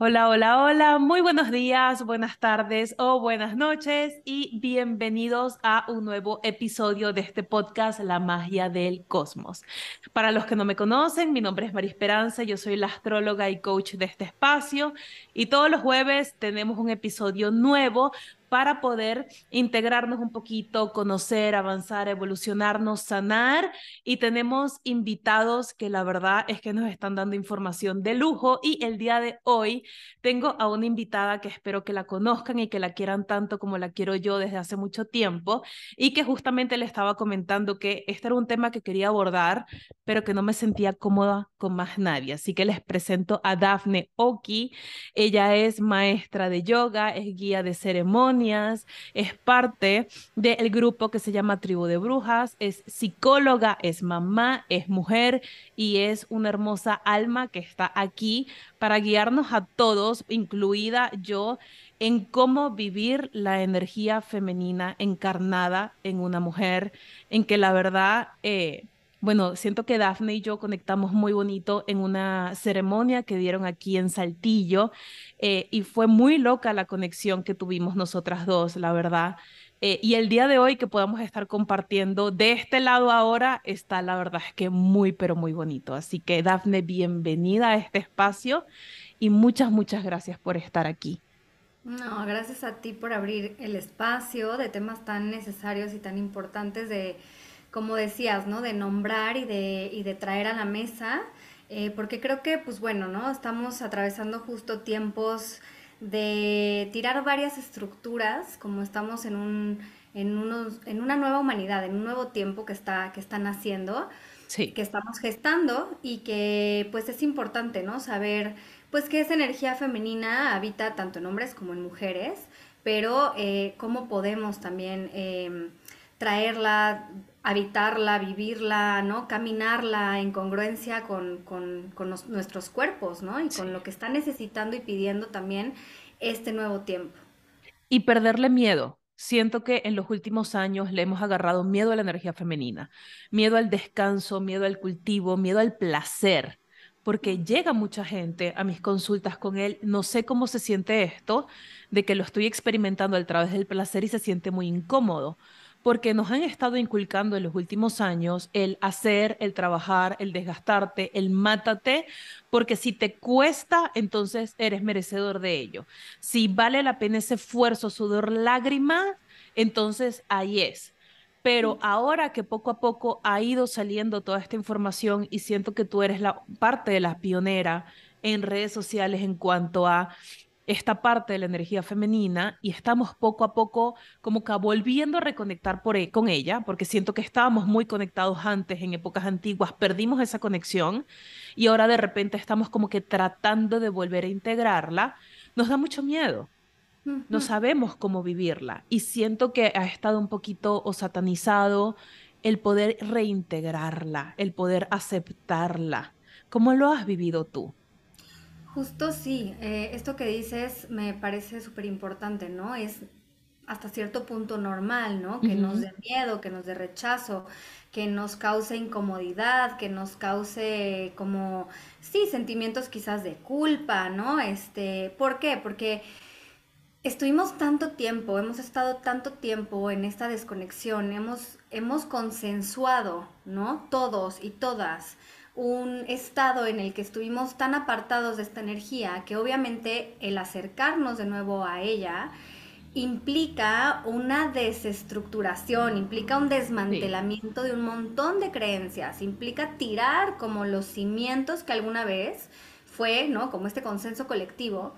Hola, hola, hola, muy buenos días, buenas tardes o buenas noches y bienvenidos a un nuevo episodio de este podcast, La magia del cosmos. Para los que no me conocen, mi nombre es María Esperanza, yo soy la astróloga y coach de este espacio y todos los jueves tenemos un episodio nuevo para poder integrarnos un poquito, conocer, avanzar, evolucionarnos, sanar. Y tenemos invitados que la verdad es que nos están dando información de lujo. Y el día de hoy tengo a una invitada que espero que la conozcan y que la quieran tanto como la quiero yo desde hace mucho tiempo. Y que justamente le estaba comentando que este era un tema que quería abordar, pero que no me sentía cómoda con más nadie. Así que les presento a Daphne Oki. Ella es maestra de yoga, es guía de es parte del grupo que se llama Tribu de Brujas, es psicóloga, es mamá, es mujer y es una hermosa alma que está aquí para guiarnos a todos, incluida yo, en cómo vivir la energía femenina encarnada en una mujer, en que la verdad... Eh, bueno, siento que Dafne y yo conectamos muy bonito en una ceremonia que dieron aquí en Saltillo eh, y fue muy loca la conexión que tuvimos nosotras dos, la verdad. Eh, y el día de hoy que podamos estar compartiendo de este lado ahora está, la verdad es que muy, pero muy bonito. Así que Dafne, bienvenida a este espacio y muchas, muchas gracias por estar aquí. No, gracias a ti por abrir el espacio de temas tan necesarios y tan importantes de como decías, ¿no? De nombrar y de, y de traer a la mesa, eh, porque creo que, pues bueno, ¿no? Estamos atravesando justo tiempos de tirar varias estructuras, como estamos en, un, en, unos, en una nueva humanidad, en un nuevo tiempo que, está, que están haciendo, sí. que estamos gestando y que pues es importante, ¿no? Saber pues que esa energía femenina habita tanto en hombres como en mujeres, pero eh, cómo podemos también eh, traerla habitarla, vivirla, ¿no? Caminarla en congruencia con, nuestros cuerpos, ¿no? Y con lo que está necesitando y pidiendo también este nuevo tiempo. Y perderle miedo. Siento que en los últimos años le hemos agarrado miedo a la energía femenina, miedo al descanso, miedo al cultivo, miedo al placer, porque llega mucha gente a mis consultas con él, no sé cómo se siente esto, de que lo estoy experimentando a través del placer y se siente muy incómodo porque nos han estado inculcando en los últimos años el hacer, el trabajar, el desgastarte, el mátate, porque si te cuesta, entonces eres merecedor de ello. Si vale la pena ese esfuerzo, sudor, lágrima, entonces ahí es. Pero ahora que poco a poco ha ido saliendo toda esta información y siento que tú eres la parte de la pionera en redes sociales en cuanto a esta parte de la energía femenina y estamos poco a poco como que volviendo a reconectar por, e, con ella, porque siento que estábamos muy conectados antes, en épocas antiguas, perdimos esa conexión y ahora de repente estamos como que tratando de volver a integrarla, nos da mucho miedo. No sabemos cómo vivirla y siento que ha estado un poquito o satanizado el poder reintegrarla, el poder aceptarla. ¿Cómo lo has vivido tú? Justo sí, eh, esto que dices me parece súper importante, ¿no? Es hasta cierto punto normal, ¿no? Que nos dé miedo, que nos dé rechazo, que nos cause incomodidad, que nos cause como, sí, sentimientos quizás de culpa, ¿no? Este, ¿por qué? Porque estuvimos tanto tiempo, hemos estado tanto tiempo en esta desconexión, hemos, hemos consensuado, ¿no? Todos y todas un estado en el que estuvimos tan apartados de esta energía que obviamente el acercarnos de nuevo a ella implica una desestructuración, implica un desmantelamiento de un montón de creencias, implica tirar como los cimientos que alguna vez fue, ¿no? Como este consenso colectivo.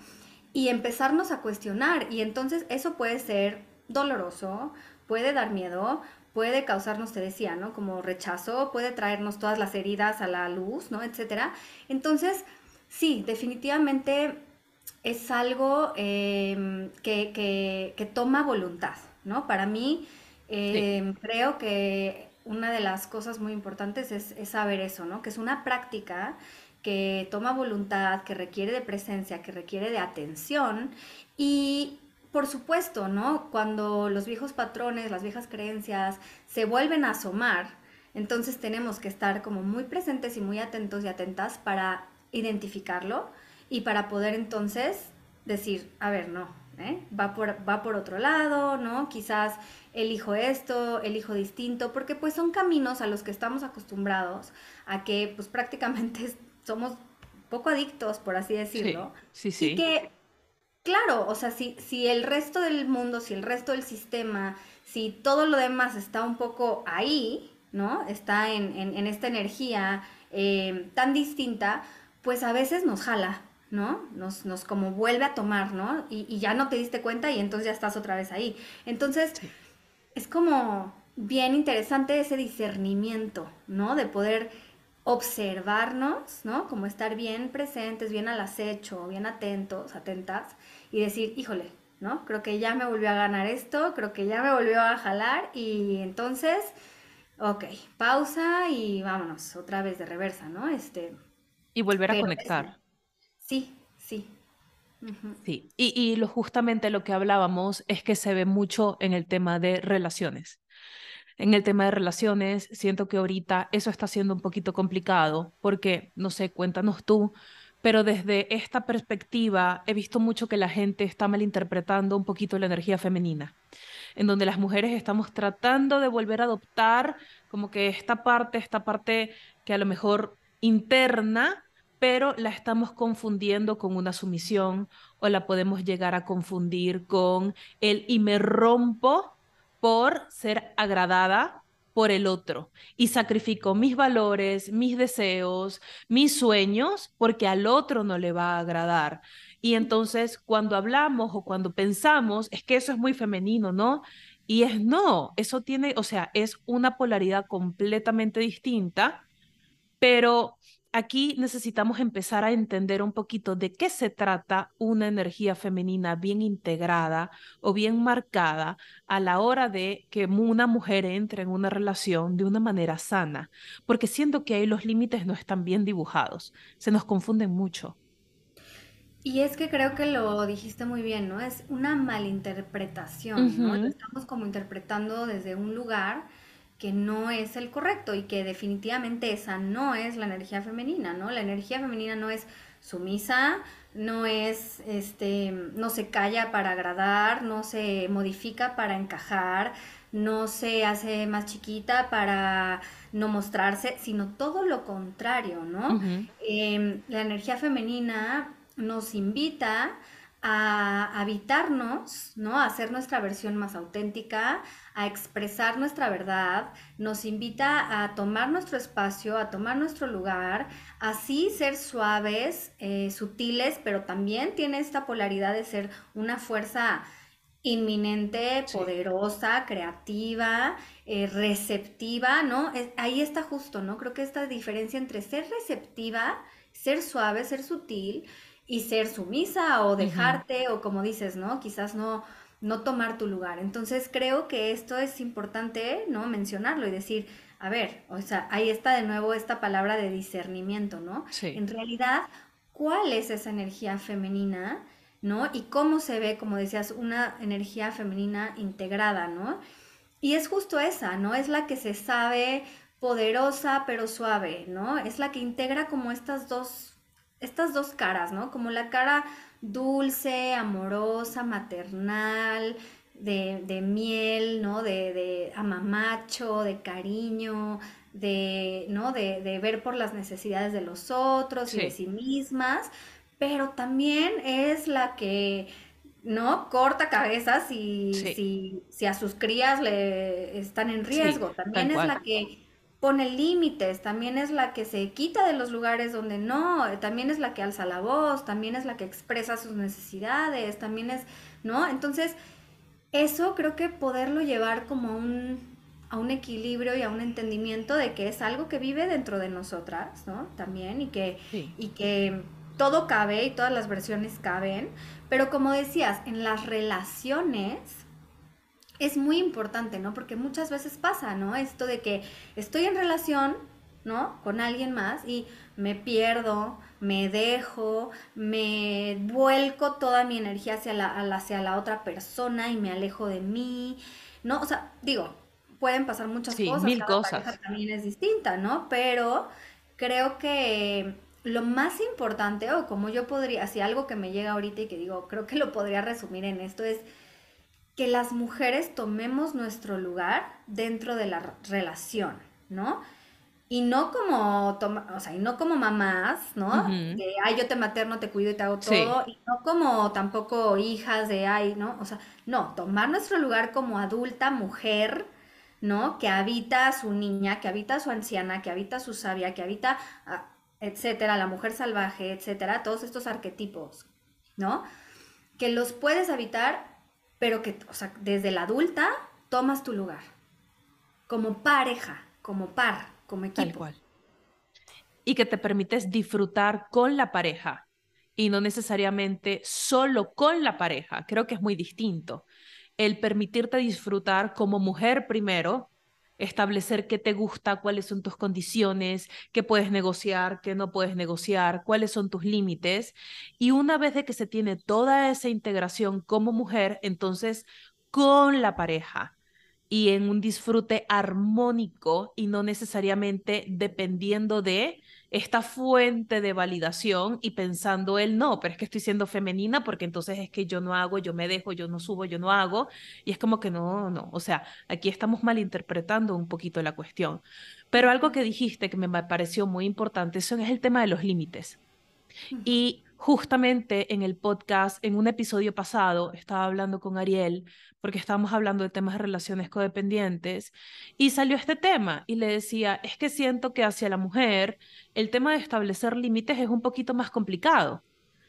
y empezarnos a cuestionar. Y entonces eso puede ser doloroso, puede dar miedo, puede causarnos, te decía, ¿no? Como rechazo, puede traernos todas las heridas a la luz, ¿no? Etcétera. Entonces, sí, definitivamente es algo em, que, toma voluntad, ¿no? Para mí, em, creo que una de las cosas muy importantes es, es, saber eso, ¿no? Que es una práctica que toma voluntad, que requiere de presencia, que requiere de atención y por supuesto, ¿no? Cuando los viejos patrones, las viejas creencias se vuelven a asomar, entonces tenemos que estar como muy presentes y muy atentos y atentas para identificarlo y para poder entonces decir, a ver, no, ¿eh? va, por, va por otro lado, ¿no? Quizás elijo esto, elijo distinto, porque pues son caminos a los que estamos acostumbrados a que pues prácticamente somos poco adictos, por así decirlo. Sí, sí. Y que, claro, o sea, si, si el resto del mundo, si el resto del sistema, si todo lo demás está un poco ahí, ¿no? Está en, en, esta energía eh, tan distinta, pues a veces nos jala, ¿no? Nos, nos como vuelve a tomar, ¿no? Y, ya no te diste cuenta y entonces ya estás otra vez ahí. Entonces, es como bien interesante ese discernimiento, ¿no? De poder observarnos, ¿no? Como estar bien presentes, bien al acecho, bien atentos, atentas y decir, híjole, ¿no? Creo que ya me volvió a ganar esto, creo que ya me volvió a jalar y entonces, ok, pausa y vámonos otra vez de reversa, ¿no? Este... Y volver a conectar. Sí, sí. Sí, y, y lo, justamente lo que hablábamos es que se ve mucho en el tema de relaciones en el tema de relaciones, siento que ahorita eso está siendo un poquito complicado porque, no sé, cuéntanos tú, pero desde esta perspectiva he visto mucho que la gente está malinterpretando un poquito la energía femenina, en donde las mujeres estamos tratando de volver a adoptar como que esta parte, esta parte que a lo mejor interna, pero la estamos confundiendo con una sumisión o la podemos llegar a confundir con el y me rompo por ser agradada por el otro y sacrifico mis valores, mis deseos, mis sueños porque al otro no le va a agradar. Y entonces cuando hablamos o cuando pensamos, es que eso es muy femenino, ¿no? Y es no, eso tiene, o sea, es una polaridad completamente distinta, pero aquí necesitamos empezar a entender un poquito de qué se trata una energía femenina bien integrada o bien marcada a la hora de que una mujer entre en una relación de una manera sana, porque siento que ahí los límites no están bien dibujados, se nos confunden mucho. Y es que creo que lo dijiste muy bien, ¿no? Es una malinterpretación, ¿no? Estamos como interpretando desde un lugar que no es el correcto y que definitivamente esa no es la energía femenina, ¿no? La energía femenina no es sumisa, no es, este, no se calla para agradar, no se modifica para encajar, no se hace más chiquita para no mostrarse, sino todo lo contrario, ¿no? Em, la energía femenina nos invita a habitarnos, ¿no? A hacer nuestra versión más auténtica, a expresar nuestra verdad, nos invita a tomar nuestro espacio, a tomar nuestro lugar, así ser suaves, eh, sutiles, pero también tiene esta polaridad de ser una fuerza inminente, poderosa, creativa, eh, receptiva, ¿no? ahí está justo, ¿no? Creo que esta diferencia entre ser receptiva, ser suave, ser sutil, y ser sumisa o dejarte o como dices, ¿no? Quizás no no tomar tu lugar. Entonces creo que esto es importante, ¿no? Mencionarlo y decir, a ver, o sea, ahí está de nuevo esta palabra de discernimiento, ¿no? Sí. En realidad, ¿cuál es esa energía femenina, ¿no? Y cómo se ve, como decías, una energía femenina integrada, ¿no? Y es justo esa, ¿no? Es la que se sabe poderosa pero suave, ¿no? Es la que integra como estas dos estas dos caras, ¿no? Como la cara dulce, amorosa, maternal, de, miel, ¿no? De, de, amamacho, de cariño, de, ¿no? De, ver por las necesidades de los otros y de sí mismas, pero también es la que, ¿no? Corta cabezas y si, si, a sus crías le están en riesgo. también es la que pone límites, también es la que se quita de los lugares donde no, también es la que alza la voz, también es la que expresa sus necesidades, también es, ¿no? Entonces, eso creo que poderlo llevar como un, a un equilibrio y a un entendimiento de que es algo que vive dentro de nosotras, ¿no? También, y que, y que todo cabe y todas las versiones caben, pero como decías, en las relaciones, es muy importante, ¿no? Porque muchas veces pasa, ¿no? Esto de que estoy en relación, ¿no? Con alguien más y me pierdo, me dejo, me vuelco toda mi energía hacia la, hacia la otra persona y me alejo de mí, ¿no? O sea, digo, pueden pasar muchas cosas. Mil cosas. también es distinta, ¿no? Pero creo que lo más importante, o como yo podría, si algo que me llega ahorita y que digo, creo que lo podría resumir en esto, es que las mujeres tomemos nuestro lugar dentro de la relación, ¿no? Y no como, o sea, y no como mamás, ¿no? De, ay, yo te materno, te cuido y te hago todo. Y no como tampoco hijas de, ay, ¿no? O sea, no, tomar nuestro lugar como adulta, mujer, ¿no? Que habita a su niña, que habita a su anciana, que habita a su sabia, que habita, etcétera, la mujer salvaje, etcétera, todos estos arquetipos, ¿no? Que los puedes habitar pero que, o sea, desde la adulta tomas tu lugar, como pareja, como par, como equipo. Tal cual. Y que te permites disfrutar con la pareja y no necesariamente solo con la pareja. Creo que es muy distinto. El permitirte disfrutar como mujer primero establecer qué te gusta, cuáles son tus condiciones, qué puedes negociar, qué no puedes negociar, cuáles son tus límites. Y una vez de que se tiene toda esa integración como mujer, entonces con la pareja y en un disfrute armónico y no necesariamente dependiendo de esta fuente de validación y pensando él, no, pero es que estoy siendo femenina porque entonces es que yo no hago, yo me dejo, yo no subo, yo no hago. Y es como que no, no, o sea, aquí estamos malinterpretando un poquito la cuestión. Pero algo que dijiste que me pareció muy importante eso es el tema de los límites. Y justamente en el podcast, en un episodio pasado, estaba hablando con Ariel porque estábamos hablando de temas de relaciones codependientes y salió este tema y le decía, es que siento que hacia la mujer el tema de establecer límites es un poquito más complicado.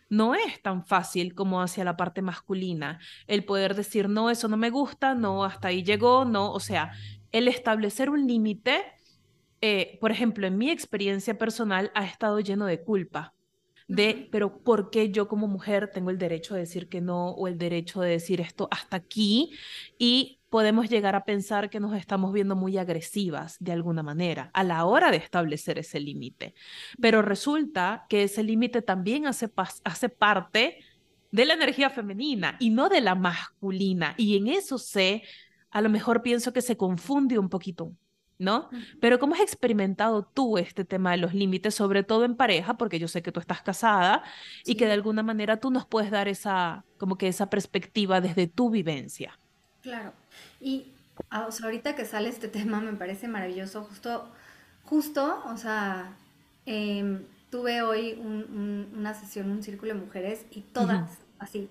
No es tan fácil como hacia la parte masculina. El poder decir, no, eso no me gusta, no, hasta ahí llegó, no. O sea, el establecer un límite, eh, por ejemplo, en mi experiencia personal, ha estado lleno de culpa de, pero ¿por qué yo como mujer tengo el derecho de decir que no o el derecho de decir esto hasta aquí? Y podemos llegar a pensar que nos estamos viendo muy agresivas de alguna manera a la hora de establecer ese límite. Pero resulta que ese límite también hace, hace parte de la energía femenina y no de la masculina. Y en eso sé, a lo mejor pienso que se confunde un poquito ¿no? Pero ¿cómo has experimentado tú este tema de los límites, sobre todo en pareja, porque yo sé que tú estás casada y que de alguna manera tú nos puedes dar esa, como que esa perspectiva desde tu vivencia? Claro. Y ah, ahorita que sale este tema me parece maravilloso, justo, justo, o sea, em, tuve hoy una sesión, un círculo de mujeres y todas, así,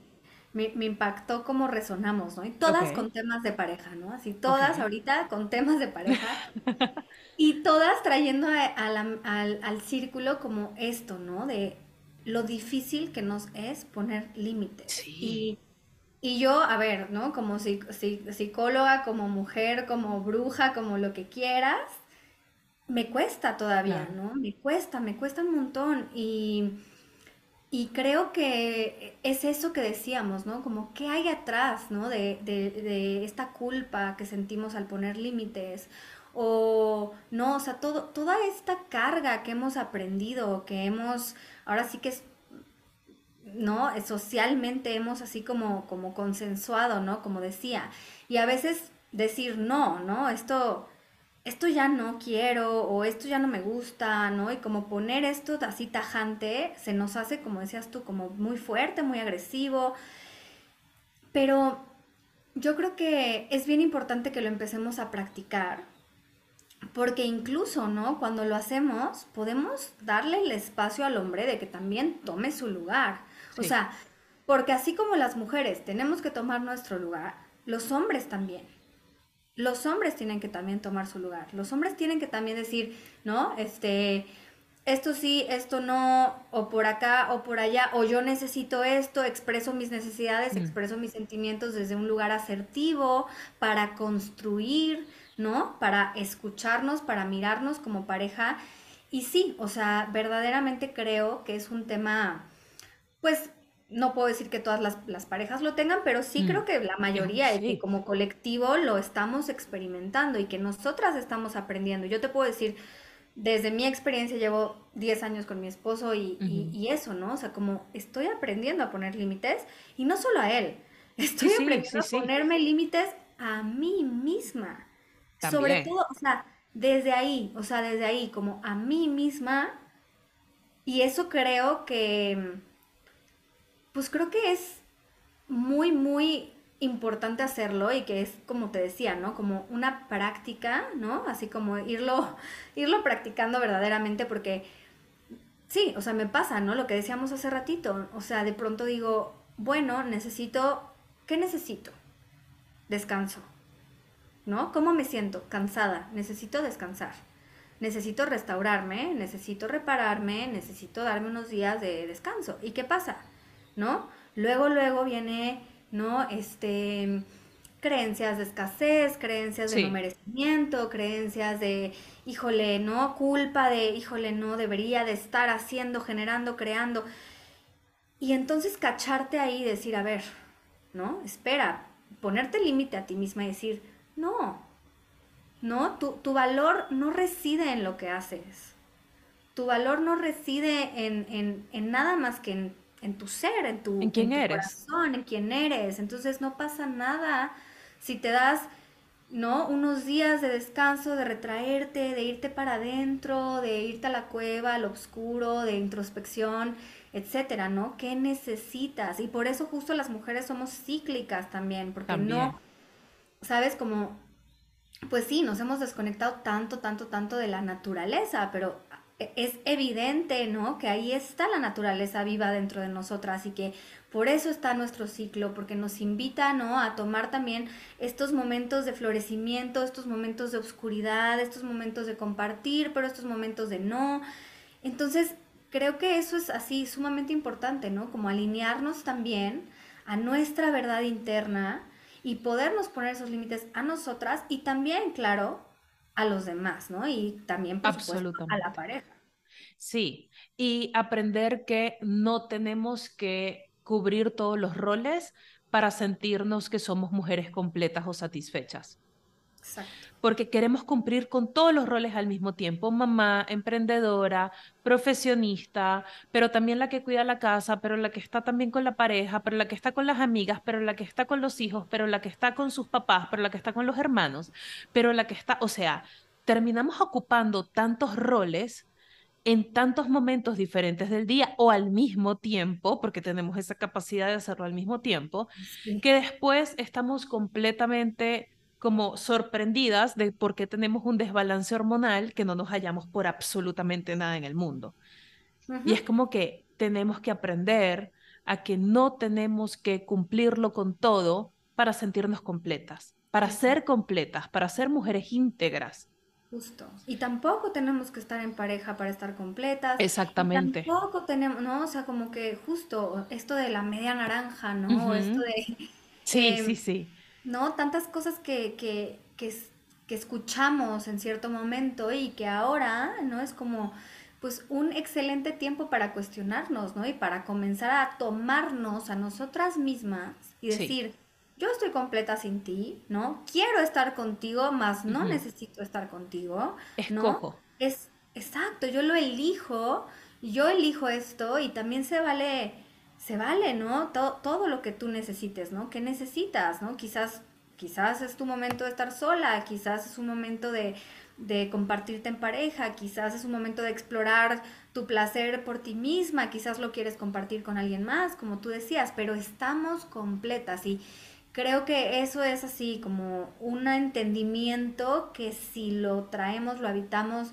me, impactó cómo resonamos, ¿no? Y todas con temas de pareja, ¿no? Así, todas ahorita con temas de pareja. y todas trayendo al, círculo como esto, ¿no? De lo difícil que nos es poner límites. Y, yo, a ver, ¿no? Como psicóloga, como mujer, como bruja, como lo que quieras, me cuesta todavía, ¿no? Me cuesta, me cuesta un montón. Y y creo que es eso que decíamos, ¿no? Como qué hay atrás, ¿no? De, de, esta culpa que sentimos al poner límites. O, no, o sea, todo, toda esta carga que hemos aprendido, que hemos, ahora sí que es, ¿no? Socialmente hemos así como, como consensuado, ¿no? Como decía. Y a veces decir no, ¿no? Esto esto ya no quiero o esto ya no me gusta, ¿no? Y como poner esto así tajante se nos hace, como decías tú, como muy fuerte, muy agresivo. Pero yo creo que es bien importante que lo empecemos a practicar, porque incluso, ¿no? Cuando lo hacemos, podemos darle el espacio al hombre de que también tome su lugar. O sea, porque así como las mujeres tenemos que tomar nuestro lugar, los hombres también los hombres tienen que también tomar su lugar. Los hombres tienen que también decir, ¿no? Este, esto sí, esto no, o por acá o por allá, o yo necesito esto, expreso mis necesidades, Mm. expreso mis sentimientos desde un lugar asertivo para construir, ¿no? Para escucharnos, para mirarnos como pareja. Y sí, o sea, verdaderamente creo que es un tema, pues no puedo decir que todas las, las parejas lo tengan, pero sí Mm. creo que la mayoría y que como colectivo lo estamos experimentando y que nosotras estamos aprendiendo. Yo te puedo decir, desde mi experiencia llevo 10 años con mi esposo y, y- eso, ¿no? O sea, como estoy aprendiendo a poner límites y no solo a él, estoy Sí, aprendiendo sí, a ponerme límites a mí misma. Sobre todo, o sea, desde ahí, o sea, desde ahí, como a mí misma. Y eso creo que, pues creo que es muy, muy importante hacerlo y que es como te decía, ¿no? Como una práctica, ¿no? Así como irlo, irlo practicando verdaderamente porque sí, o sea, me pasa, ¿no? Lo que decíamos hace ratito, o sea, de pronto digo, bueno, necesito, ¿qué necesito? Descanso, ¿no? ¿Cómo me siento? Cansada, necesito descansar. Necesito restaurarme, necesito repararme, necesito darme unos días de descanso. ¿Y qué pasa? ¿No? Luego, luego viene, ¿no? Este, creencias de escasez, creencias de no merecimiento, creencias de, híjole, ¿no? Culpa de, híjole, no debería de estar haciendo, generando, creando. Y entonces cacharte ahí y decir, a ver, ¿no? Espera, ponerte límite a ti misma y decir, no, no, tu, tu valor no reside en lo que haces. Tu valor no reside en, en- en nada más que en, en tu ser, en tu, ¿En quién tu eres? corazón, en quién eres. Entonces no pasa nada si te das, ¿no? Unos días de descanso, de retraerte, de irte para adentro, de irte a la cueva, al oscuro, de introspección, etcétera, ¿no? ¿Qué necesitas? Y por eso justo las mujeres somos cíclicas también, porque También. no, ¿sabes? Como pues sí, nos hemos desconectado tanto, tanto, tanto de la naturaleza, pero es evidente, ¿no? Que ahí está la naturaleza viva dentro de nosotras y que por eso está nuestro ciclo, porque nos invita, ¿no? A tomar también estos momentos de florecimiento, estos momentos de oscuridad, estos momentos de compartir, pero estos momentos de no. Entonces, creo que eso es así sumamente importante, ¿no? Como alinearnos también a nuestra verdad interna y podernos poner esos límites a nosotras y también, claro, a los demás, ¿no? Y también, por supuesto, a la pareja. Sí, y aprender que no tenemos que cubrir todos los roles para sentirnos que somos mujeres completas o satisfechas. Exacto. Porque queremos cumplir con todos los roles al mismo tiempo, mamá, emprendedora, profesionista, pero también la que cuida la casa, pero la que está también con la pareja, pero la que está con las amigas, pero la que está con los hijos, pero la que está con sus papás, pero la que está con los hermanos, pero la que está, o sea, terminamos ocupando tantos roles en tantos momentos diferentes del día o al mismo tiempo, porque tenemos esa capacidad de hacerlo al mismo tiempo, Sí. que después estamos completamente como sorprendidas de por qué tenemos un desbalance hormonal que no nos hallamos por absolutamente nada en el mundo. Y es como que tenemos que aprender a que no tenemos que cumplirlo con todo para sentirnos completas, para ser completas, para ser mujeres íntegras. Justo. Y tampoco tenemos que estar en pareja para estar completas. Y Exactamente. tampoco tenemos, ¿no? O sea, como que justo esto de la media naranja, ¿no? Esto de, Sí, sí, em, sí. ¿No? Tantas cosas que, que, que, que escuchamos en cierto momento y que ahora, ¿no? Es como, pues, un excelente tiempo para cuestionarnos, ¿no? Y para comenzar a tomarnos a nosotras mismas y Sí. decir, yo estoy completa sin ti, ¿no? Quiero estar contigo, mas no necesito estar contigo, ¿no? Escojo. Es exacto, yo lo elijo, yo elijo esto y también se vale, se vale, ¿no? To- todo lo que tú necesites, ¿no? ¿Qué necesitas, ¿no? Quizás, quizás es tu momento de estar sola, quizás es un momento de, de compartirte en pareja, quizás es un momento de explorar tu placer por ti misma, quizás lo quieres compartir con alguien más, como tú decías, pero estamos completas y creo que eso es así como un entendimiento que si lo traemos, lo habitamos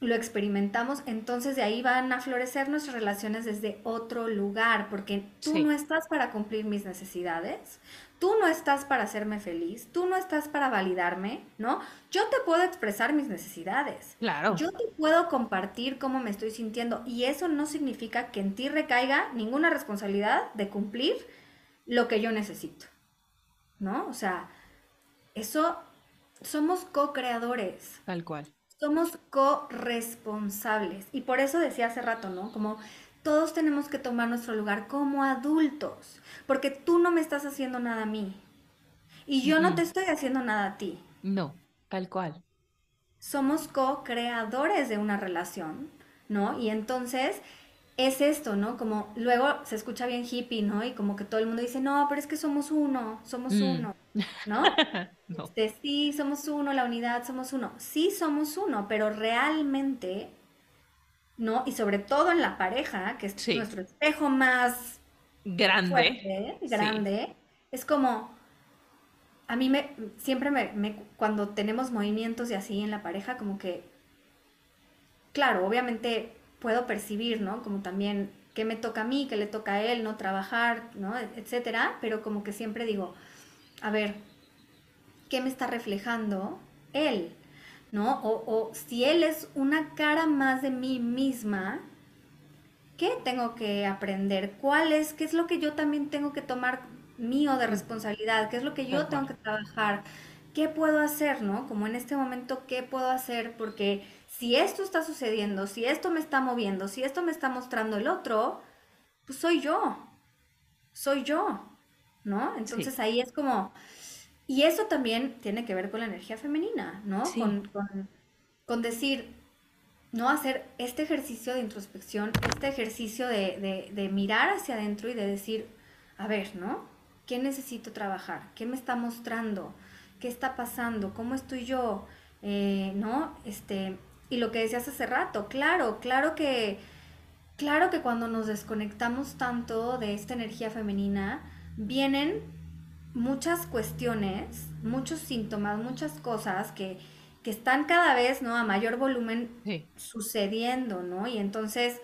lo experimentamos, entonces de ahí van a florecer nuestras relaciones desde otro lugar, porque tú Sí, no estás para cumplir mis necesidades, tú no estás para hacerme feliz, tú no estás para validarme, ¿no? Yo te puedo expresar mis necesidades, claro, yo te puedo compartir cómo me estoy sintiendo y eso no significa que en ti recaiga ninguna responsabilidad de cumplir lo que yo necesito, ¿no? O sea, eso somos co-creadores. tal cual. Somos corresponsables. Y por eso decía hace rato, ¿no? Como todos tenemos que tomar nuestro lugar como adultos. Porque tú no me estás haciendo nada a mí. Y yo no te estoy haciendo nada a ti. No, tal cual. Somos co-creadores de una relación, ¿no? Y entonces es esto, ¿no? Como luego se escucha bien hippie, ¿no? Y como que todo el mundo dice, no, pero es que somos uno, somos Mm. uno, ¿no? No, Este, sí, somos uno, la unidad, somos uno. Sí, somos uno, pero realmente, ¿no? Y sobre todo en la pareja, que es sí, nuestro espejo más grande, fuerte, sí, grande, es como, a mí me, siempre me, me- cuando tenemos movimientos y así en la pareja, como que, claro, obviamente puedo percibir, ¿no? Como también qué me toca a mí, qué le toca a él, no trabajar, ¿no? Etcétera, pero como que siempre digo, a ver, ¿qué me está reflejando él? ¿No? O, o si él es una cara más de mí misma, ¿qué tengo que aprender? ¿Cuál es? ¿Qué es lo que yo también tengo que tomar mío de responsabilidad? ¿Qué es lo que yo tengo que trabajar? ¿Qué puedo hacer, no? Como en este momento, ¿qué puedo hacer? Porque si esto está sucediendo, si esto me está moviendo, si esto me está mostrando el otro, pues soy yo, soy yo, ¿no? Sí, Entonces ahí es como, y eso también tiene que ver con la energía femenina, ¿no? sí, Con, con, con decir, no hacer este ejercicio de introspección, este ejercicio de, de- de mirar hacia adentro y de decir, a ver, ¿no? ¿Qué necesito trabajar? ¿Qué me está mostrando? ¿Qué está pasando? ¿Cómo estoy yo? Eh, ¿no? Este, y lo que decías hace rato, claro, claro que, claro que cuando nos desconectamos tanto de esta energía femenina, vienen muchas cuestiones, muchos síntomas, muchas cosas que, que están cada vez, ¿no? A mayor volumen sí, sucediendo, ¿no? Y entonces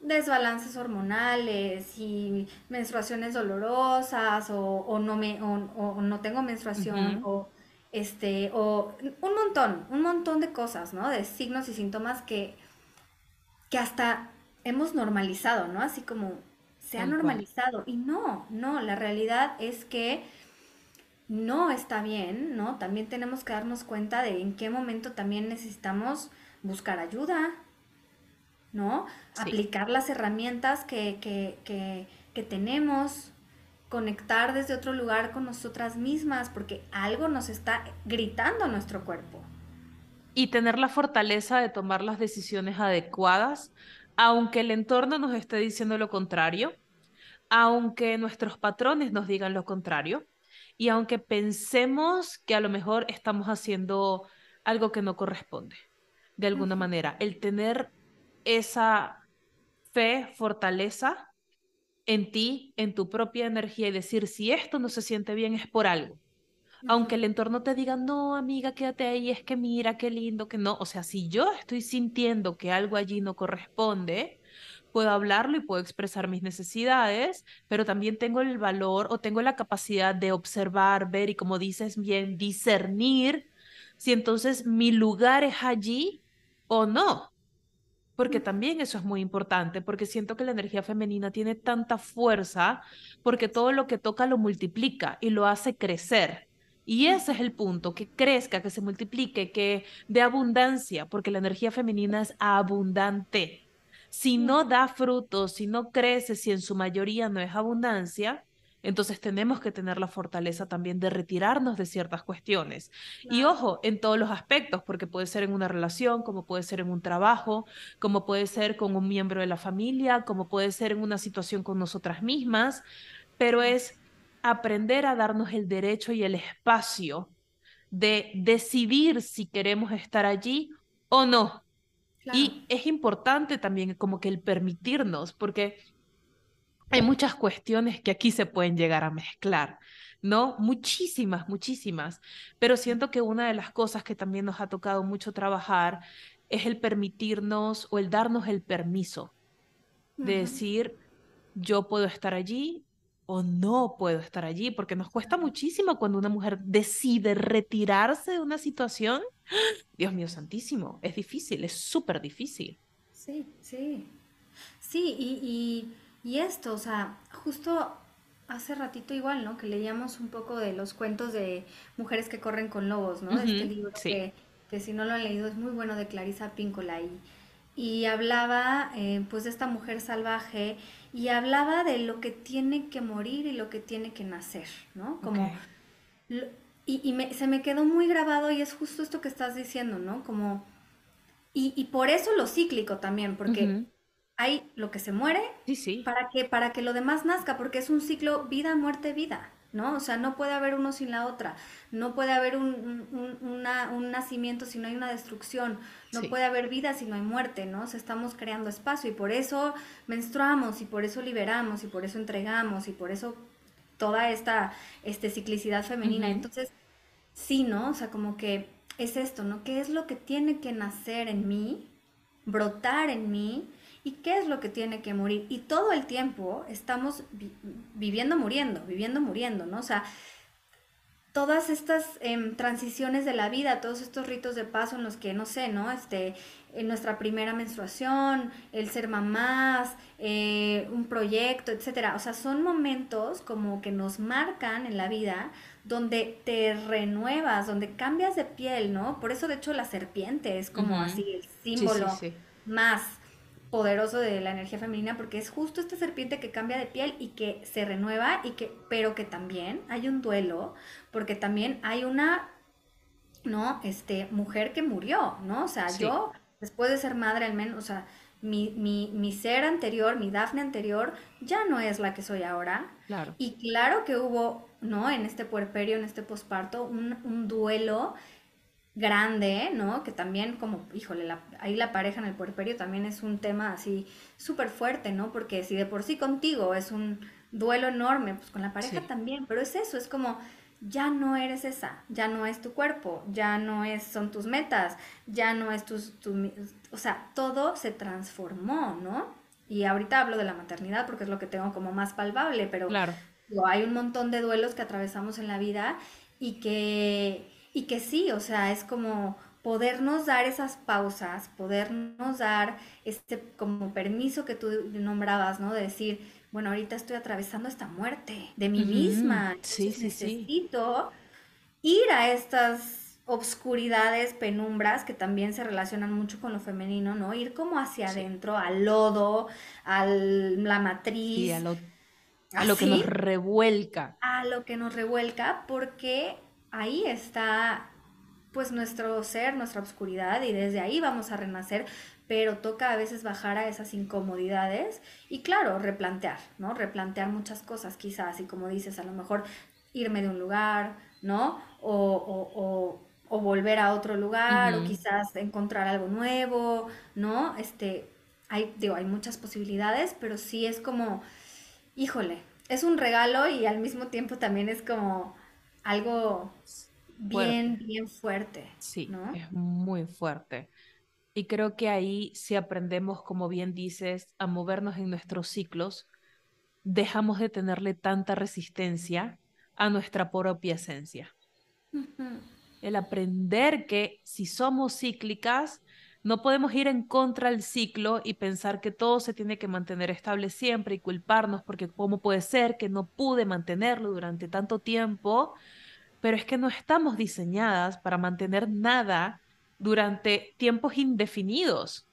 desbalances hormonales y menstruaciones dolorosas o, o no me o, o no tengo menstruación ujú, o este o un montón, un montón de cosas, ¿no? De signos y síntomas que que hasta hemos normalizado, ¿no? Así como se ha normalizado y no, no, la realidad es que no está bien, ¿no? También tenemos que darnos cuenta de en qué momento también necesitamos buscar ayuda, ¿no? Sí. Aplicar las herramientas que, que, que, que tenemos, conectar desde otro lugar con nosotras mismas, porque algo nos está gritando nuestro cuerpo. Y tener la fortaleza de tomar las decisiones adecuadas, aunque el entorno nos esté diciendo lo contrario, aunque nuestros patrones nos digan lo contrario, y aunque pensemos que a lo mejor estamos haciendo algo que no corresponde, de alguna manera. El tener esa fe, fortaleza en ti, en tu propia energía y decir, si esto no se siente bien es por algo. Aunque el entorno te diga, no, amiga, quédate ahí, es que mira, qué lindo, que no. O sea, si yo estoy sintiendo que algo allí no corresponde, puedo hablarlo y puedo expresar mis necesidades, pero también tengo el valor o tengo la capacidad de observar, ver y, como dices bien, discernir si entonces mi lugar es allí o no. Porque también eso es muy importante, porque siento que la energía femenina tiene tanta fuerza, porque todo lo que toca lo multiplica y lo hace crecer. Y ese es el punto, que crezca, que se multiplique, que dé abundancia, porque la energía femenina es abundante. Si no da frutos, si no crece, si en su mayoría no es abundancia, entonces tenemos que tener la fortaleza también de retirarnos de ciertas cuestiones. Y ojo, en todos los aspectos, porque puede ser en una relación, como puede ser en un trabajo como puede ser con un miembro de la familia, como puede ser en una situación con nosotras mismas, pero es aprender a darnos el derecho y el espacio de decidir si queremos estar allí o no. Claro. Y es importante también como que el permitirnos, porque hay muchas cuestiones que aquí se pueden llegar a mezclar, ¿no? Muchísimas, muchísimas. Pero siento que una de las cosas que también nos ha tocado mucho trabajar es el permitirnos o el darnos el permiso de decir, yo puedo estar allí o no puedo estar allí, porque nos cuesta muchísimo cuando una mujer decide retirarse de una situación. Dios mío santísimo, es difícil, es súper difícil. Sí, sí. Sí, y, y, esto, o sea, justo hace ratito igual, ¿no? Que leíamos un poco de los cuentos de mujeres que corren con lobos, ¿no? de este libro que, que, si no lo han leído es muy bueno de Clarisa Píncola y, y hablaba eh, pues de esta mujer salvaje y hablaba de lo que tiene que morir y lo que tiene que nacer, ¿no? Como y, y se me quedó muy grabado y es justo esto que estás diciendo, ¿no? Como y, y por eso lo cíclico también, porque hay lo que se muere Para, que, para que lo demás nazca, porque es un ciclo vida, muerte, vida, ¿no? O sea, no puede haber uno sin la otra, no puede haber un, un, nacimiento si no hay una destrucción, no puede haber vida si no hay muerte, ¿no? O sea, estamos creando espacio y por eso menstruamos y por eso liberamos y por eso entregamos y por eso toda esta este, ciclicidad femenina. Entonces, sí, ¿no? O sea, como que es esto, ¿no? ¿Qué es lo que tiene que nacer en mí, brotar en mí? ¿Y qué es lo que tiene que morir? Y todo el tiempo estamos viviendo, muriendo, viviendo, muriendo, ¿no? O sea, todas estas em, transiciones de la vida, todos estos ritos de paso en los que, no sé, ¿no? Este, en nuestra primera menstruación, el ser mamás, eh, un proyecto, etcétera. O sea, son momentos como que nos marcan en la vida donde te renuevas, donde cambias de piel, ¿no? Por eso, de hecho, la serpiente es como así el símbolo más poderoso de la energía femenina porque es justo esta serpiente que cambia de piel y que se renueva y que pero que también hay un duelo porque también hay una no este mujer que murió no o sea yo después de ser madre al menos o sea mi, mi, mi, ser anterior, mi Dafne anterior, ya no es la que soy ahora. Claro. Y claro que hubo, ¿no? En este puerperio, en este posparto, un, un duelo grande, ¿no? Que también como, híjole, ahí la pareja en el puerperio también es un tema así súper fuerte, ¿no? Porque si de por sí contigo es un duelo enorme, pues con la pareja también, pero es eso, es como, ya no eres esa, ya no es tu cuerpo, ya no es, son tus metas, ya no es tus, tu, o sea, todo se transformó, ¿no? Y ahorita hablo de la maternidad porque es lo que tengo como más palpable, pero claro. hay un montón de duelos que atravesamos en la vida y que y que sí, o sea, es como podernos dar esas pausas, podernos dar este como permiso que tú nombrabas, ¿no? De decir, bueno, ahorita estoy atravesando esta muerte de mí misma. Sí, sí, necesito ir a estas obscuridades, penumbras que también se relacionan mucho con lo femenino, ¿no? Ir como hacia adentro, al lodo, a la matriz. a lo, a lo que nos revuelca. A lo que nos revuelca, porque ahí está pues nuestro ser, nuestra oscuridad y desde ahí vamos a renacer, pero toca a veces bajar a esas incomodidades y claro, replantear, ¿no? Replantear muchas cosas quizás y como dices, a lo mejor irme de un lugar, ¿no? O, volver a otro lugar o quizás encontrar algo nuevo, ¿no? Este, hay, digo, hay muchas posibilidades, pero sí es como, híjole, es un regalo y al mismo tiempo también es como algo bien, bien fuerte. Sí, es muy fuerte. Y creo que ahí si aprendemos, como bien dices, a movernos en nuestros ciclos, dejamos de tenerle tanta resistencia a nuestra propia esencia. El aprender que si somos cíclicas, no podemos ir en contra del ciclo y pensar que todo se tiene que mantener estable siempre y culparnos porque cómo puede ser que no pude mantenerlo durante tanto tiempo, pero es que no estamos diseñadas para mantener nada durante tiempos indefinidos.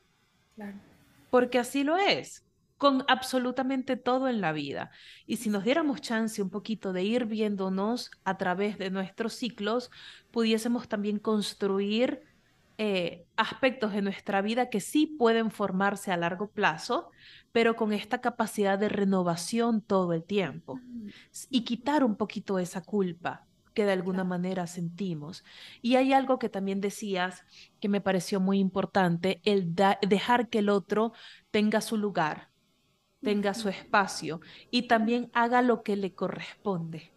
Porque así lo es, con absolutamente todo en la vida. Y si nos diéramos chance un poquito de ir viéndonos a través de nuestros ciclos, pudiésemos también construir eh, aspectos de nuestra vida que sí pueden formarse a largo plazo, pero con esta capacidad de renovación todo el tiempo mm. y quitar un poquito esa culpa que de alguna manera sentimos. Y hay algo que también decías que me pareció muy importante, el dejar que el otro tenga su lugar, tenga su espacio y también haga lo que le corresponde.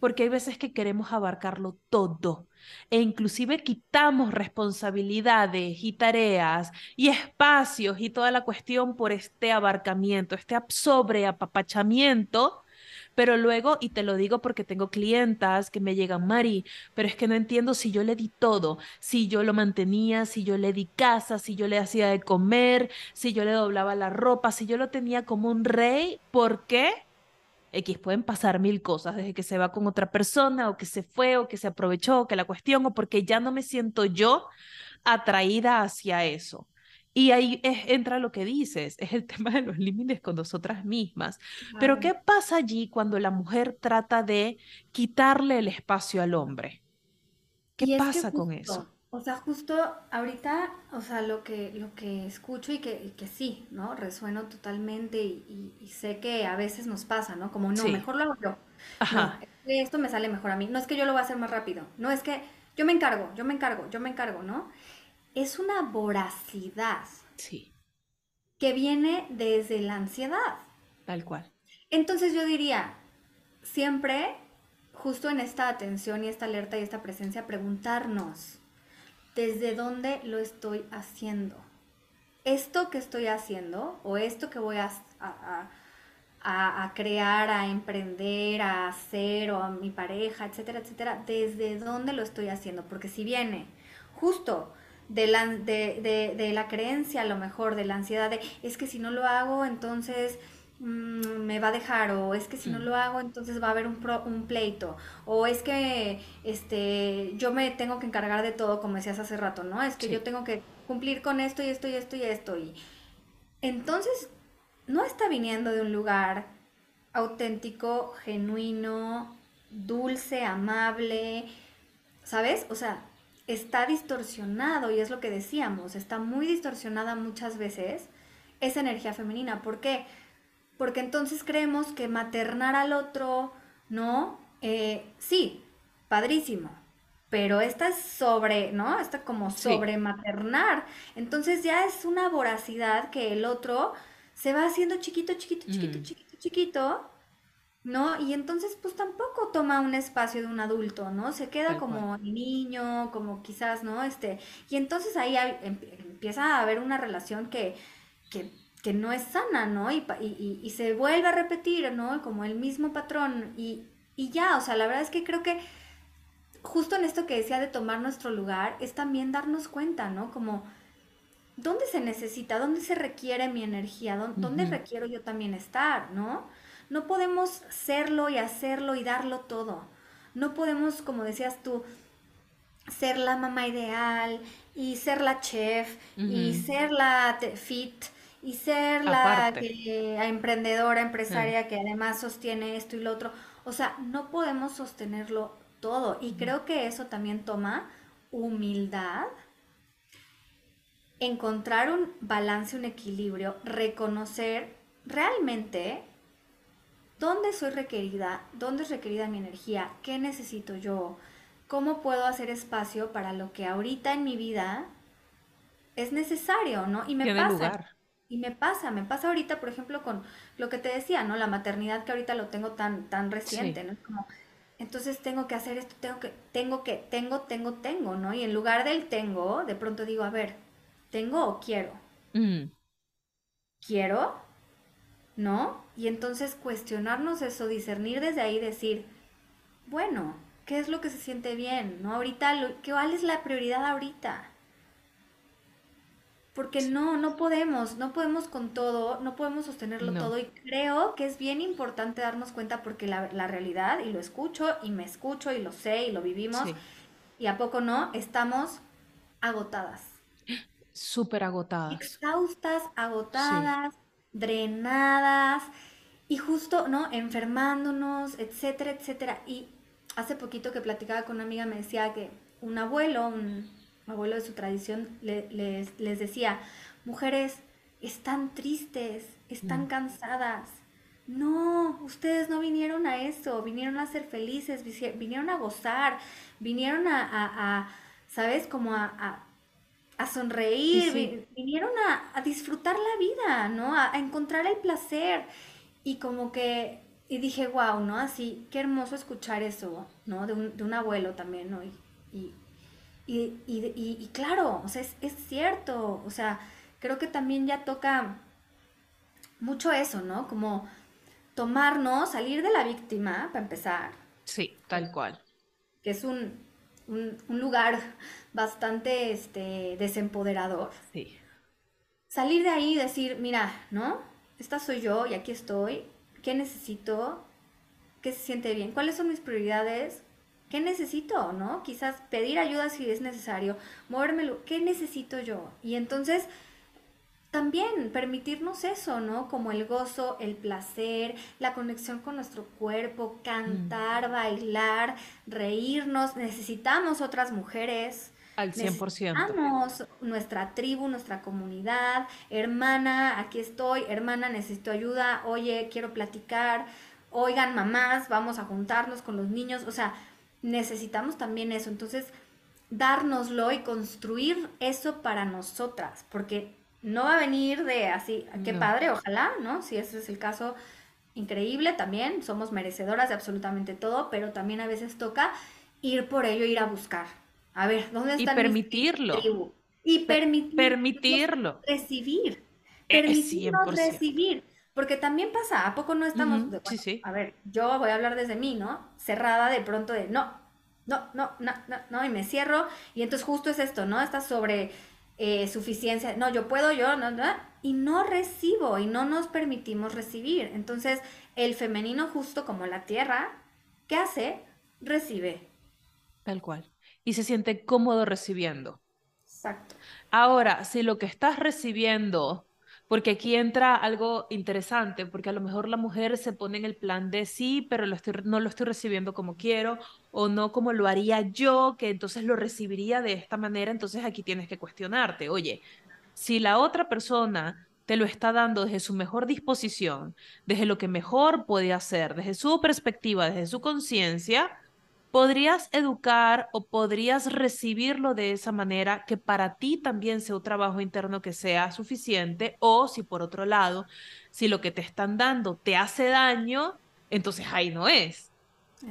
Porque hay veces que queremos abarcarlo todo e inclusive quitamos responsabilidades y tareas y espacios y toda la cuestión por este abarcamiento, este sobreapapachamiento pero luego, y te lo digo porque tengo clientas que me llegan, Mari, pero es que no entiendo si yo le di todo, si yo lo mantenía, si yo le di casa, si yo le hacía de comer, si yo le doblaba la ropa, si yo lo tenía como un rey, ¿por qué? X pueden pasar mil cosas, desde que se va con otra persona, o que se fue, o que se aprovechó, o que la cuestión, o porque ya no me siento yo atraída hacia eso. Y ahí entra lo que dices, es el tema de los límites con nosotras mismas. Pero ¿qué pasa allí cuando la mujer trata de quitarle el espacio al hombre? ¿Qué pasa con eso? O sea, justo ahorita, o sea, lo que, lo que escucho y que, que sí, ¿no? Resueno totalmente y, sé que a veces nos pasa, ¿no? Como, no, mejor lo hago yo. Ajá. esto me sale mejor a mí. No es que yo lo voy a hacer más rápido. No es que yo me encargo, yo me encargo, yo me encargo, ¿no? es una voracidad. Sí. Que viene desde la ansiedad. Tal cual. Entonces yo diría, siempre, justo en esta atención y esta alerta y esta presencia, preguntarnos, ¿desde dónde lo estoy haciendo? Esto que estoy haciendo o esto que voy a, a, crear, a emprender, a hacer o a mi pareja, etcétera, etcétera, ¿desde dónde lo estoy haciendo? Porque si viene justo de la, de, de, la creencia, a lo mejor, de la ansiedad de, es que si no lo hago, entonces mm, me va a dejar, o es que si no mm. lo hago, entonces va a haber un, un pleito, o es que este, yo me tengo que encargar de todo, como decías hace rato, ¿no? Es que yo tengo que cumplir con esto y esto y esto y esto. Y entonces, no está viniendo de un lugar auténtico, genuino, dulce, amable, ¿sabes? O sea, está distorsionado, y es lo que decíamos, está muy distorsionada muchas veces esa energía femenina. ¿Por qué? Porque entonces creemos que maternar al otro, ¿no? Eh, sí, padrísimo, pero esta es sobre, ¿no? Esta como sobre maternar. Entonces ya es una voracidad que el otro se va haciendo chiquito, chiquito, chiquito, chiquito, chiquito, ¿no? Y entonces pues tampoco toma un espacio de un adulto, ¿no? Se queda como niño, como quizás, ¿no? Este, y entonces ahí em, empieza a haber una relación que, que, que no es sana, ¿no? Y, y, y, se vuelve a repetir, ¿no? Como el mismo patrón y, y ya, o sea, la verdad es que creo que justo en esto que decía de tomar nuestro lugar es también darnos cuenta, ¿no? Como... ¿Dónde se necesita? ¿Dónde se requiere mi energía? ¿Dónde, ¿dónde requiero yo también estar? ¿No? No podemos serlo y hacerlo y darlo todo. No podemos, como decías tú, ser la mamá ideal y ser la chef y ser la fit y ser la emprendedora, empresaria que además sostiene esto y lo otro. O sea, no podemos sostenerlo todo y creo que eso también toma humildad, encontrar un balance, un equilibrio, reconocer realmente ¿Dónde soy requerida? ¿Dónde es requerida mi energía? ¿Qué necesito yo? ¿Cómo puedo hacer espacio para lo que ahorita en mi vida es necesario, ¿no? Y me pasa. Y me pasa, me pasa ahorita, por ejemplo, con lo que te decía, ¿no? La maternidad que ahorita lo tengo tan, tan reciente, ¿no? Es como, entonces tengo que hacer esto, tengo que, tengo que, tengo, tengo, tengo, ¿no? Y en lugar del tengo, de pronto digo, a ver, ¿tengo o quiero? Mm. ¿Quiero? ¿no? Y entonces cuestionarnos eso, discernir desde ahí, decir, bueno, ¿qué es lo que se siente bien? ¿No? Ahorita, ¿cuál es la prioridad ahorita? Porque no, no podemos, no podemos con todo, no podemos sostenerlo todo y creo que es bien importante darnos cuenta porque la, realidad, y lo escucho y me escucho y lo sé y lo vivimos, y a poco no, estamos agotadas. Súper agotadas. Exhaustas, agotadas, drenadas y justo, ¿no? Enfermándonos, etcétera, etcétera. Y hace poquito que platicaba con una amiga me decía que un abuelo, un abuelo de su tradición, les, decía, mujeres, están tristes, están mm. cansadas. No, ustedes no vinieron a eso, vinieron a ser felices, vinieron a gozar, vinieron a, ¿sabes? Como a, a sonreír, vinieron a, disfrutar la vida, ¿no? A, encontrar el placer. Y como que y dije, wow, ¿no? Así, qué hermoso escuchar eso, ¿no? De un, de un abuelo también, ¿no? Y, y, y, y claro, o sea, es, es, cierto, o sea, creo que también ya toca mucho eso, ¿no? Como tomarnos, salir de la víctima, para empezar. Sí, tal cual. Que es un, un, un lugar bastante este, desempoderador. Sí. Salir de ahí y decir, mira, ¿no? Esta soy yo y aquí estoy. ¿Qué necesito? ¿Qué se siente bien? ¿Cuáles son mis prioridades? ¿Qué necesito? ¿No? Quizás pedir ayuda si es necesario, moverme, ¿qué necesito yo? Y entonces también permitirnos eso, ¿no? Como el gozo, el placer, la conexión con nuestro cuerpo, cantar, mm. bailar, reírnos. Necesitamos otras mujeres. Al 100%. Necesitamos nuestra tribu, nuestra comunidad. Hermana, aquí estoy. Hermana, necesito ayuda. Oye, quiero platicar. Oigan, mamás, vamos a juntarnos con los niños. O sea, necesitamos también eso. Entonces, dárnoslo y construir eso para nosotras. Porque no va a venir de así, qué padre, ojalá, ¿no? Si ese es el caso, increíble también, somos merecedoras de absolutamente todo, pero también a veces toca ir por ello, ir a buscar. A ver, ¿dónde está y permitirlo. Y permitir permitirlo. Recibir. E, permitirnos recibir. Porque también pasa, ¿a poco no estamos... sí, sí. A ver, yo voy a hablar desde mí, ¿no? Cerrada de pronto de no, no, no, no, no, no, y me cierro. Y entonces justo es esto, ¿no? Está sobre eh, suficiencia, no, yo puedo, yo, no, no, y no recibo y no nos permitimos recibir. Entonces, el femenino justo como la tierra, ¿qué hace? Recibe. Tal cual. Y se siente cómodo recibiendo. Exacto. Ahora, si lo que estás recibiendo porque aquí entra algo interesante, porque a lo mejor la mujer se pone en el plan de sí, pero no lo estoy recibiendo como quiero o no como lo haría yo, que entonces lo recibiría de esta manera, entonces aquí tienes que cuestionarte, oye, si la otra persona te lo está dando desde su mejor disposición, desde lo que mejor puede hacer, desde su perspectiva, desde su conciencia, podrías educar o podrías recibirlo de esa manera que para ti también sea un trabajo interno que sea suficiente o si por otro lado, si lo que te están dando te hace daño, entonces ahí no es.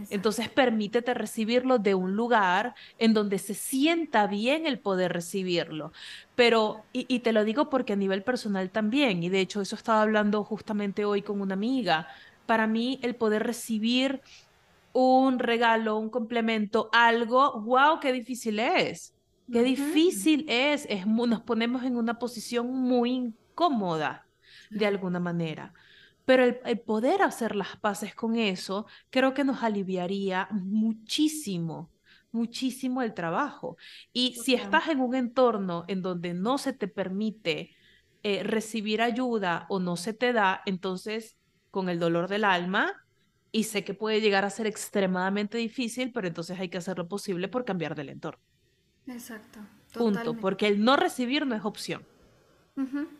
Entonces permítete recibirlo de un lugar en donde se sienta bien el poder recibirlo. Pero, y, y, te lo digo porque a nivel personal también, y de hecho eso estaba hablando justamente hoy con una amiga, para mí el poder recibir un regalo, un complemento, algo, wow, qué difícil es. Qué difícil es. es nos ponemos en una posición muy incómoda de alguna manera. Pero el, poder hacer las paces con eso, creo que nos aliviaría muchísimo, muchísimo el trabajo. Y si estás en un entorno en donde no se te permite eh, recibir ayuda o no se te da, entonces con el dolor del alma, y sé que puede llegar a ser extremadamente difícil, pero entonces hay que hacer lo posible por cambiar del entorno. Exacto. Punto, porque el no recibir no es opción,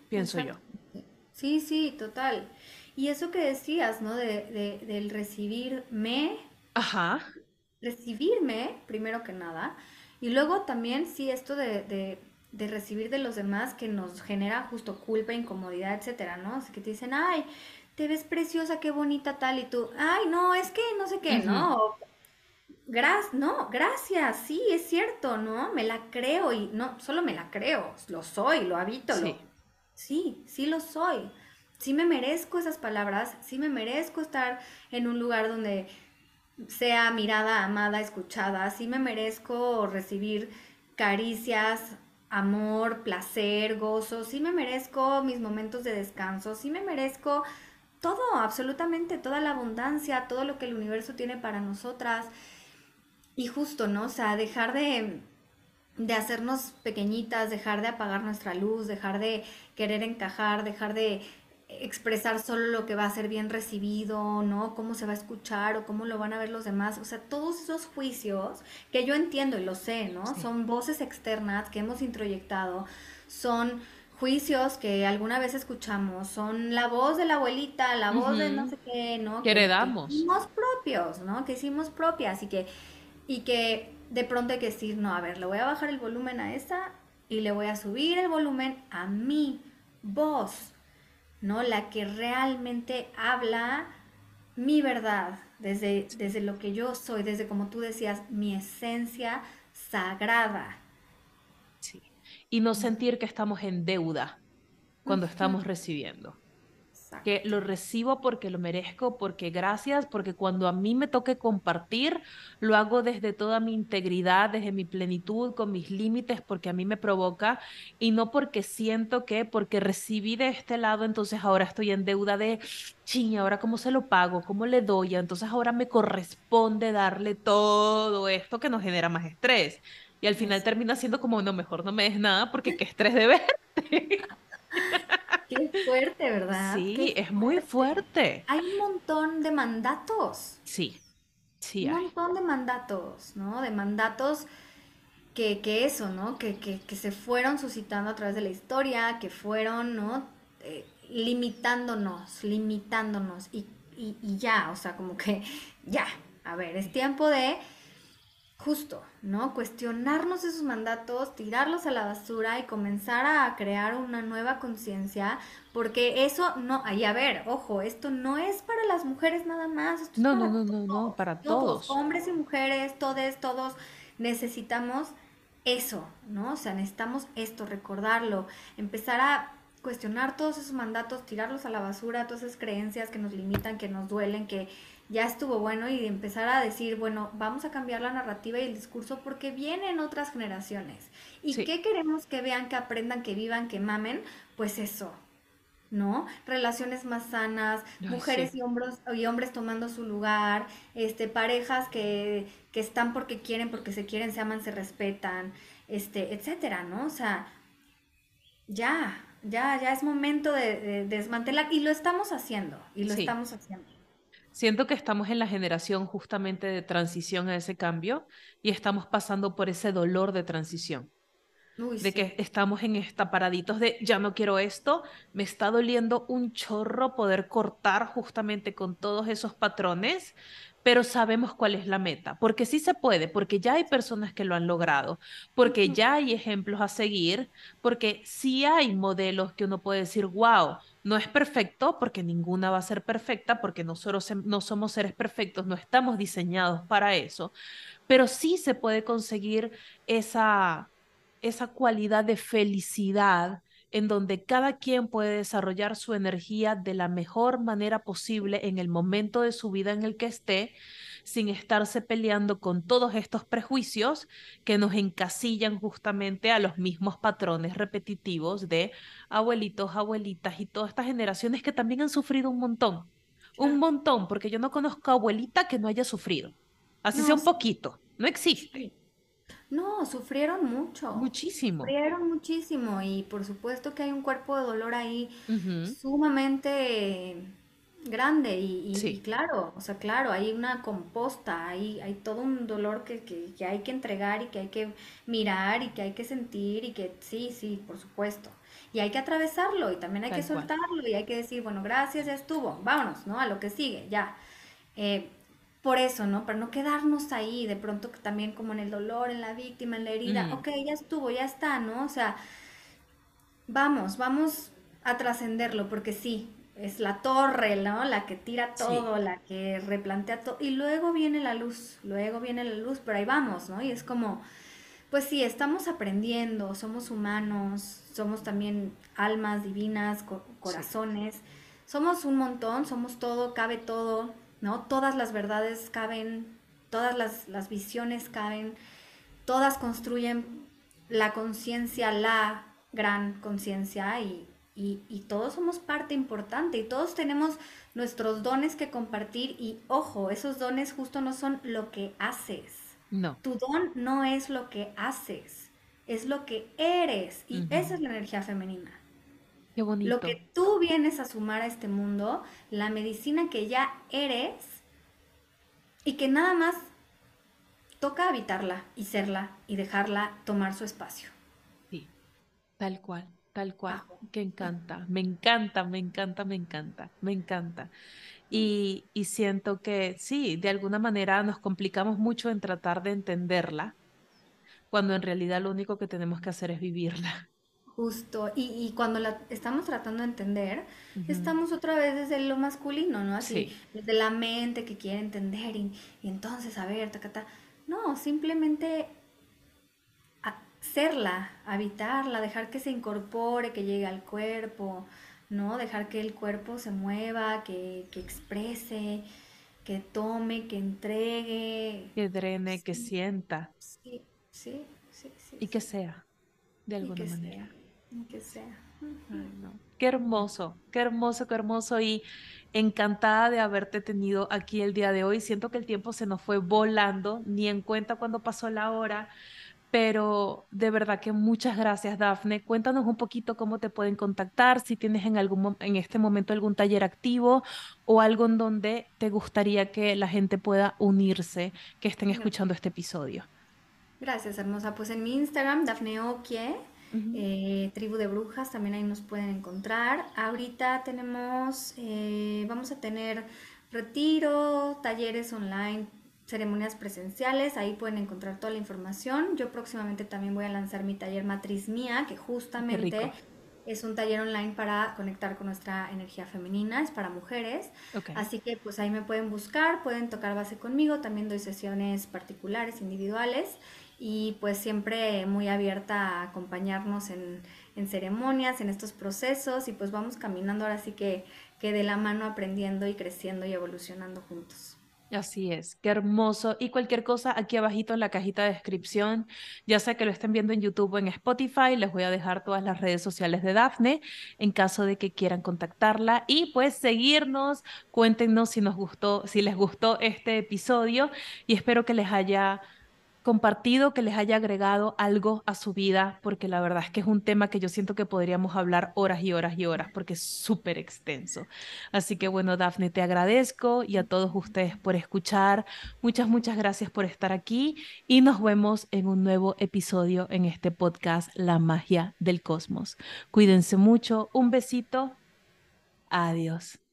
pienso yo. Sí, sí, total. Y eso que decías, ¿no? De, del recibirme. Ajá. Recibirme, primero que nada. Y luego también, sí, esto de, de recibir de los demás que nos genera justo culpa, incomodidad, etcétera, ¿no? Así que te dicen, ay, te ves preciosa, qué bonita tal, y tú, ay, no, es que no sé qué, ¿no? Gracias, no, gracias, sí, es cierto, ¿no? Me la creo y no, solo me la creo, lo soy, lo habito, sí, sí, sí lo soy. Sí me merezco esas palabras, sí me merezco estar en un lugar donde sea mirada, amada, escuchada, sí me merezco recibir caricias, amor, placer, gozo, sí me merezco mis momentos de descanso, sí me merezco todo, absolutamente, toda la abundancia, todo lo que el universo tiene para nosotras. Y justo, ¿no? O sea, dejar de, de hacernos pequeñitas, dejar de apagar nuestra luz, dejar de querer encajar, dejar de expresar solo lo que va a ser bien recibido, ¿no? Cómo se va a escuchar o cómo lo van a ver los demás. O sea, todos esos juicios que yo entiendo y lo sé, ¿no? Son voces externas que hemos introyectado, son juicios que alguna vez escuchamos son la voz de la abuelita, la voz de no sé qué, ¿no? Que, heredamos. Que hicimos propios, ¿no? Que hicimos propias y que, y que de pronto hay que decir, no, a ver, le voy a bajar el volumen a esta y le voy a subir el volumen a mi voz, ¿no? La que realmente habla mi verdad, desde, desde lo que yo soy, desde como tú decías, mi esencia sagrada. Y no sentir que estamos en deuda cuando estamos recibiendo. Que lo recibo porque lo merezco, porque gracias, porque cuando a mí me toque compartir, lo hago desde toda mi integridad, desde mi plenitud, con mis límites, porque a mí me provoca y no porque siento que, porque recibí de este lado, entonces ahora estoy en deuda de, ching, ahora cómo se lo pago, cómo le doy, entonces ahora me corresponde darle todo esto que nos genera más estrés. Y al final termina siendo como, no, mejor no me des nada porque qué estrés de verte. Qué fuerte, ¿verdad? Sí, es muy fuerte. fuerte. Hay un montón de mandatos, Sí, sí un hay. montón de mandatos, ¿no? De mandatos que, que eso, ¿no? Que, que, que se fueron suscitando a través de la historia, que fueron, ¿no? Eh, limitándonos, limitándonos y, y, y ya, o sea, como que ya, a ver, es tiempo de justo, ¿no? Cuestionarnos esos mandatos, tirarlos a la basura y comenzar a crear una nueva conciencia, porque eso no, ahí a ver, ojo, esto no es para las mujeres nada más, esto es No, no, para no, no, no, todos, para todos, todos. hombres y mujeres, todos, todos necesitamos eso, ¿no? O sea, necesitamos esto, recordarlo, empezar a cuestionar todos esos mandatos, tirarlos a la basura, todas esas creencias que nos limitan, que nos duelen, que ya estuvo bueno y empezar a decir, bueno, vamos a cambiar la narrativa y el discurso porque vienen otras generaciones. ¿Y Sí, qué queremos que vean, que aprendan, que vivan, que mamen? Pues eso, ¿no? Relaciones más sanas, ay, mujeres sí, y hombres, y hombres tomando su lugar, este, parejas que, que están porque quieren, porque se quieren, se aman, se respetan, este, etcétera, ¿no? O sea, ya, ya, ya es momento de, de desmantelar y lo estamos haciendo, y lo sí. estamos haciendo. Siento que estamos en la generación justamente de transición a ese cambio y estamos pasando por ese dolor de transición. Uy, de sí, que estamos en esta paraditos de ya no quiero esto, me está doliendo un chorro poder cortar justamente con todos esos patrones, pero sabemos cuál es la meta, porque sí se puede, porque ya hay personas que lo han logrado, porque ya hay ejemplos a seguir, porque sí hay modelos que uno puede decir, wow, no es perfecto, porque ninguna va a ser perfecta, porque nosotros no somos seres perfectos, no estamos diseñados para eso, pero sí se puede conseguir esa esa cualidad de felicidad en donde cada quien puede desarrollar su energía de la mejor manera posible en el momento de su vida en el que esté, sin estarse peleando con todos estos prejuicios que nos encasillan justamente a los mismos patrones repetitivos de abuelitos, abuelitas y todas estas generaciones que también han sufrido un montón. Un montón, porque yo no conozco abuelita que no haya sufrido. Así sea un poquito. No existe. No, sufrieron mucho, Muchísimo. sufrieron muchísimo y por supuesto que hay un cuerpo de dolor ahí sumamente grande y, y- y Sí, claro, o sea, claro, hay una composta, hay, hay todo un dolor que, que, que hay que entregar y que hay que mirar y que hay que sentir y que sí, sí, por supuesto. Y hay que atravesarlo y también hay que cual. soltarlo y hay que decir, bueno, gracias, ya estuvo, vámonos, ¿no? A lo que sigue, ya. Eh, por eso, ¿no? Para no quedarnos ahí, de pronto que también como en el dolor, en la víctima, en la herida, Mm, ok, ya estuvo, ya está, ¿no? O sea, vamos, vamos a trascenderlo, porque sí, es la torre, ¿no? La que tira sí, todo, la que replantea todo, y luego viene la luz, luego viene la luz, pero ahí vamos, ¿no? Y es como, pues sí, estamos aprendiendo, somos humanos, somos también almas divinas, co- sí, corazones, somos un montón, somos todo, cabe todo, ¿no? Todas las verdades caben, todas las, las visiones caben, todas construyen la conciencia, la gran conciencia y, y, y todos somos parte importante y todos tenemos nuestros dones que compartir y ojo, esos dones justo no son lo que haces. no. Tu don no es lo que haces, es lo que eres y esa es la energía femenina. Qué Lo bonito. que tú vienes a sumar a este mundo, la medicina que ya eres y que nada más toca habitarla y serla y dejarla tomar su espacio. Sí, tal cual, tal cual. Que encanta. Me encanta, me encanta, me encanta, me encanta. Y, y siento que sí, de alguna manera nos complicamos mucho en tratar de entenderla, cuando en realidad lo único que tenemos que hacer es vivirla. Justo, y, y cuando la estamos tratando de entender, estamos otra vez desde lo masculino, ¿no? Así, Sí, desde la mente que quiere entender y, y entonces, a ver, tacata. No, simplemente hacerla, habitarla, dejar que se incorpore, que llegue al cuerpo, ¿no? Dejar que el cuerpo se mueva, que, que exprese, que tome, que entregue. que drene, que sienta sí, sí, sí, sí, y que sea de alguna manera. sea, que sea. Ujú. Ay, no. Qué hermoso, qué hermoso, qué hermoso y encantada de haberte tenido aquí el día de hoy. Siento que el tiempo se nos fue volando, ni en cuenta cuando pasó la hora, pero de verdad que muchas gracias, Dafne. Cuéntanos un poquito cómo te pueden contactar, si tienes en algún en este momento algún taller activo o algo en donde te gustaría que la gente pueda unirse, que estén escuchando este episodio. Gracias, hermosa. Pues en mi Instagram, Dafne Okie, Eh, Tribu de Brujas, también ahí nos pueden encontrar. Ahorita tenemos, eh, vamos a tener retiro, talleres online, ceremonias presenciales, ahí pueden encontrar toda la información. Yo próximamente también voy a lanzar mi taller Matriz Mía, que justamente es un taller online para conectar con nuestra energía femenina, es para mujeres. Ok. Así que pues ahí me pueden buscar, pueden tocar base conmigo, también doy sesiones particulares, individuales y pues siempre muy abierta a acompañarnos en, en ceremonias, en estos procesos y pues vamos caminando ahora sí que, que de la mano aprendiendo y creciendo y evolucionando juntos. Así es, qué hermoso. Y cualquier cosa aquí abajito en la cajita de descripción, ya sea que lo estén viendo en YouTube o en Spotify, les voy a dejar todas las redes sociales de Dafne en caso de que quieran contactarla y pues seguirnos, cuéntenos si nos gustó, si les gustó este episodio y espero que les haya compartido, que les haya agregado algo a su vida, porque la verdad es que es un tema que yo siento que podríamos hablar horas y horas y horas, porque es súper extenso. Así que bueno, Dafne, te agradezco y a todos ustedes por escuchar. Muchas, muchas gracias por estar aquí y nos vemos en un nuevo episodio en este podcast La magia del cosmos. Cuídense mucho, un besito, adiós.